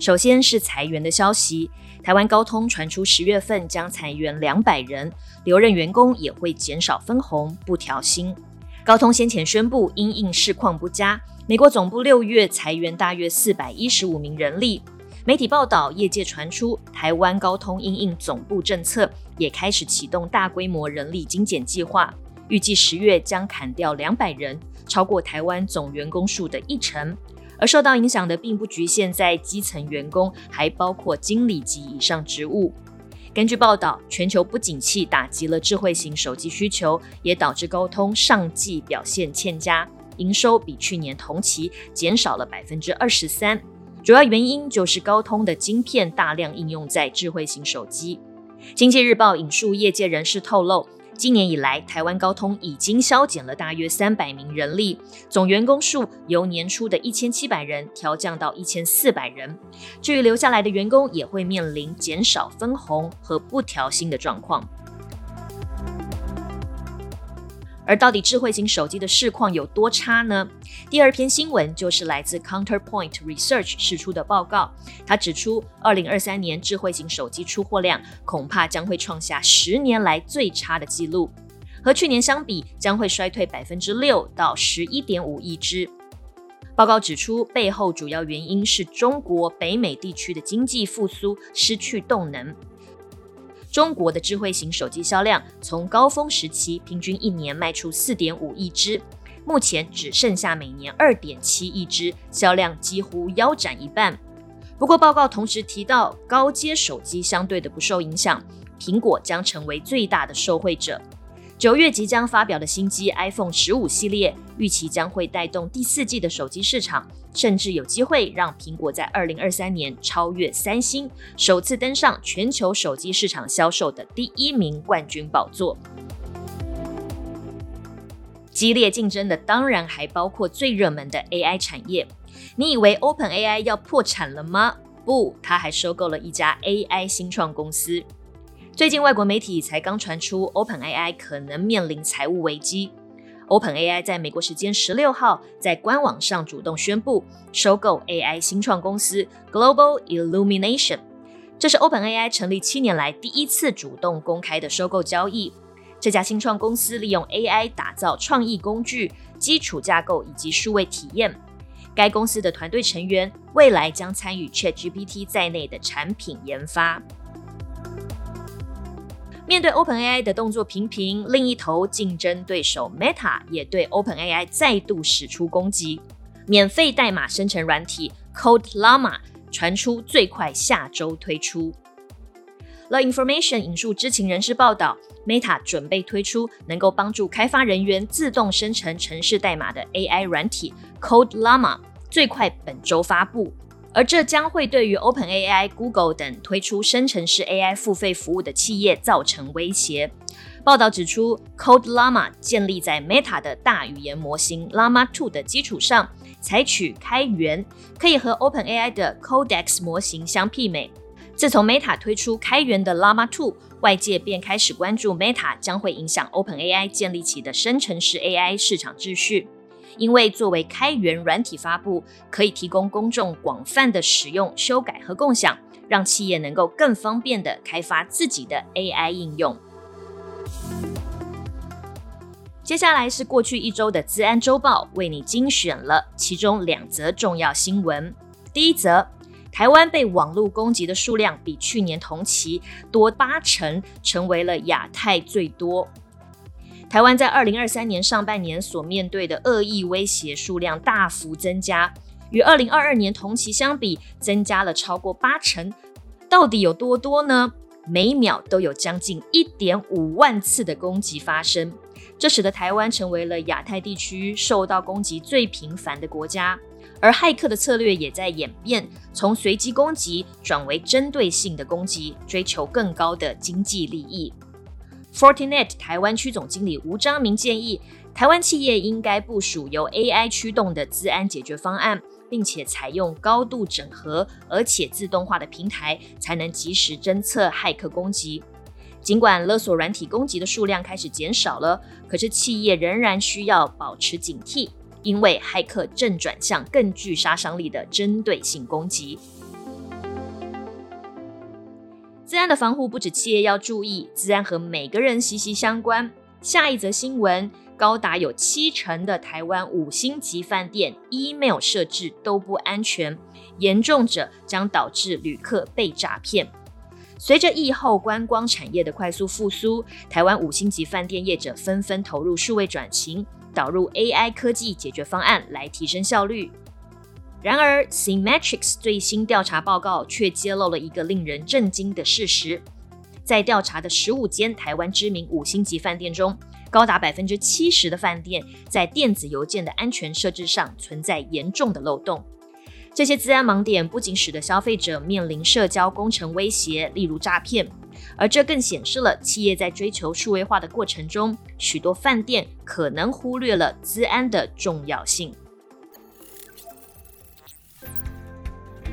首先是裁员的消息，台湾高通传出十月份将裁员两百人，留任员工也会减少分红，不调薪。高通先前宣布因应市况不佳，美国总部六月裁员大约四百一十五名人力。媒体报道，业界传出台湾高通因应总部政策，也开始启动大规模人力精简计划，预计十月将砍掉两百人，超过台湾总员工数的一成。而受到影响的并不局限在基层员工，还包括经理级以上职务。根据报道，全球不景气打击了智慧型手机需求，也导致高通上季表现欠佳，营收比去年同期减少了百分之二十三。主要原因就是高通的晶片大量应用在智慧型手机。经济日报引述业界人士透露。今年以来，台湾高通已经削减了大约三百名人力，总员工数由年初的一千七百人调降到一千四百人。至于留下来的员工，也会面临减少分红和不调薪的状况。而到底智慧型手机的市况有多差呢？第二篇新闻就是来自 Counterpoint Research 释出的报告，它指出，二零二三年智慧型手机出货量恐怕将会创下十年来最差的纪录，和去年相比将会衰退百分之六到十一点五亿只。报告指出，背后主要原因是中国北美地区的经济复苏失去动能。中国的智慧型手机销量从高峰时期平均一年卖出四点五亿只，目前只剩下每年二点七亿只，销量几乎腰斩一半。不过，报告同时提到，高阶手机相对的不受影响，苹果将成为最大的受惠者。九月即将发表的新机 iPhone 十五系列，预期将会带动第四季的手机市场，甚至有机会让苹果在二零二三年超越三星，首次登上全球手机市场销售的第一名冠军宝座。激烈竞争的当然还包括最热门的 AI 产业。你以为 OpenAI 要破产了吗？不，它还收购了一家 AI 新创公司。最近，外国媒体才刚传出 OpenAI 可能面临财务危机。OpenAI 在美国时间十六号在官网上主动宣布收购 AI 新创公司 Global Illumination，这是 OpenAI 成立七年来第一次主动公开的收购交易。这家新创公司利用 AI 打造创意工具、基础架构以及数位体验。该公司的团队成员未来将参与 ChatGPT 在内的产品研发。面对 OpenAI 的动作频频，另一头竞争对手 Meta 也对 OpenAI 再度使出攻击。免费代码生成软体 Code Llama 传出最快下周推出。The Information 引述知情人士报道，Meta 准备推出能够帮助开发人员自动生成程式代码的 AI 软体 Code Llama，最快本周发布。而这将会对于 OpenAI、Google 等推出生成式 AI 付费服务的企业造成威胁。报道指出，Code Llama 建立在 Meta 的大语言模型 Llama 2的基础上，采取开源，可以和 OpenAI 的 Codex 模型相媲美。自从 Meta 推出开源的 Llama 2，外界便开始关注 Meta 将会影响 OpenAI 建立起的生成式 AI 市场秩序。因为作为开源软体发布，可以提供公众广泛的使用、修改和共享，让企业能够更方便的开发自己的 AI 应用。接下来是过去一周的资安周报，为你精选了其中两则重要新闻。第一则，台湾被网络攻击的数量比去年同期多八成，成为了亚太最多。台湾在二零二三年上半年所面对的恶意威胁数量大幅增加，与二零二二年同期相比，增加了超过八成。到底有多多呢？每秒都有将近一点五万次的攻击发生，这使得台湾成为了亚太地区受到攻击最频繁的国家。而骇客的策略也在演变，从随机攻击转为针对性的攻击，追求更高的经济利益。Fortinet 台湾区总经理吴章明建议，台湾企业应该部署由 AI 驱动的资安解决方案，并且采用高度整合而且自动化的平台，才能及时侦测骇客攻击。尽管勒索软体攻击的数量开始减少了，可是企业仍然需要保持警惕。因为骇客正转向更具杀伤力的针对性攻击，治安的防护不止企业要注意，治安和每个人息息相关。下一则新闻，高达有七成的台湾五星级饭店 email 设置都不安全，严重者将导致旅客被诈骗。随着疫后观光产业的快速复苏，台湾五星级饭店业者纷纷投入数位转型。导入 AI 科技解决方案来提升效率。然而，Symmetrics 最新调查报告却揭露了一个令人震惊的事实：在调查的十五间台湾知名五星级饭店中，高达百分之七十的饭店在电子邮件的安全设置上存在严重的漏洞。这些资安盲点不仅使得消费者面临社交工程威胁，例如诈骗。而这更显示了企业在追求数位化的过程中，许多饭店可能忽略了资安的重要性。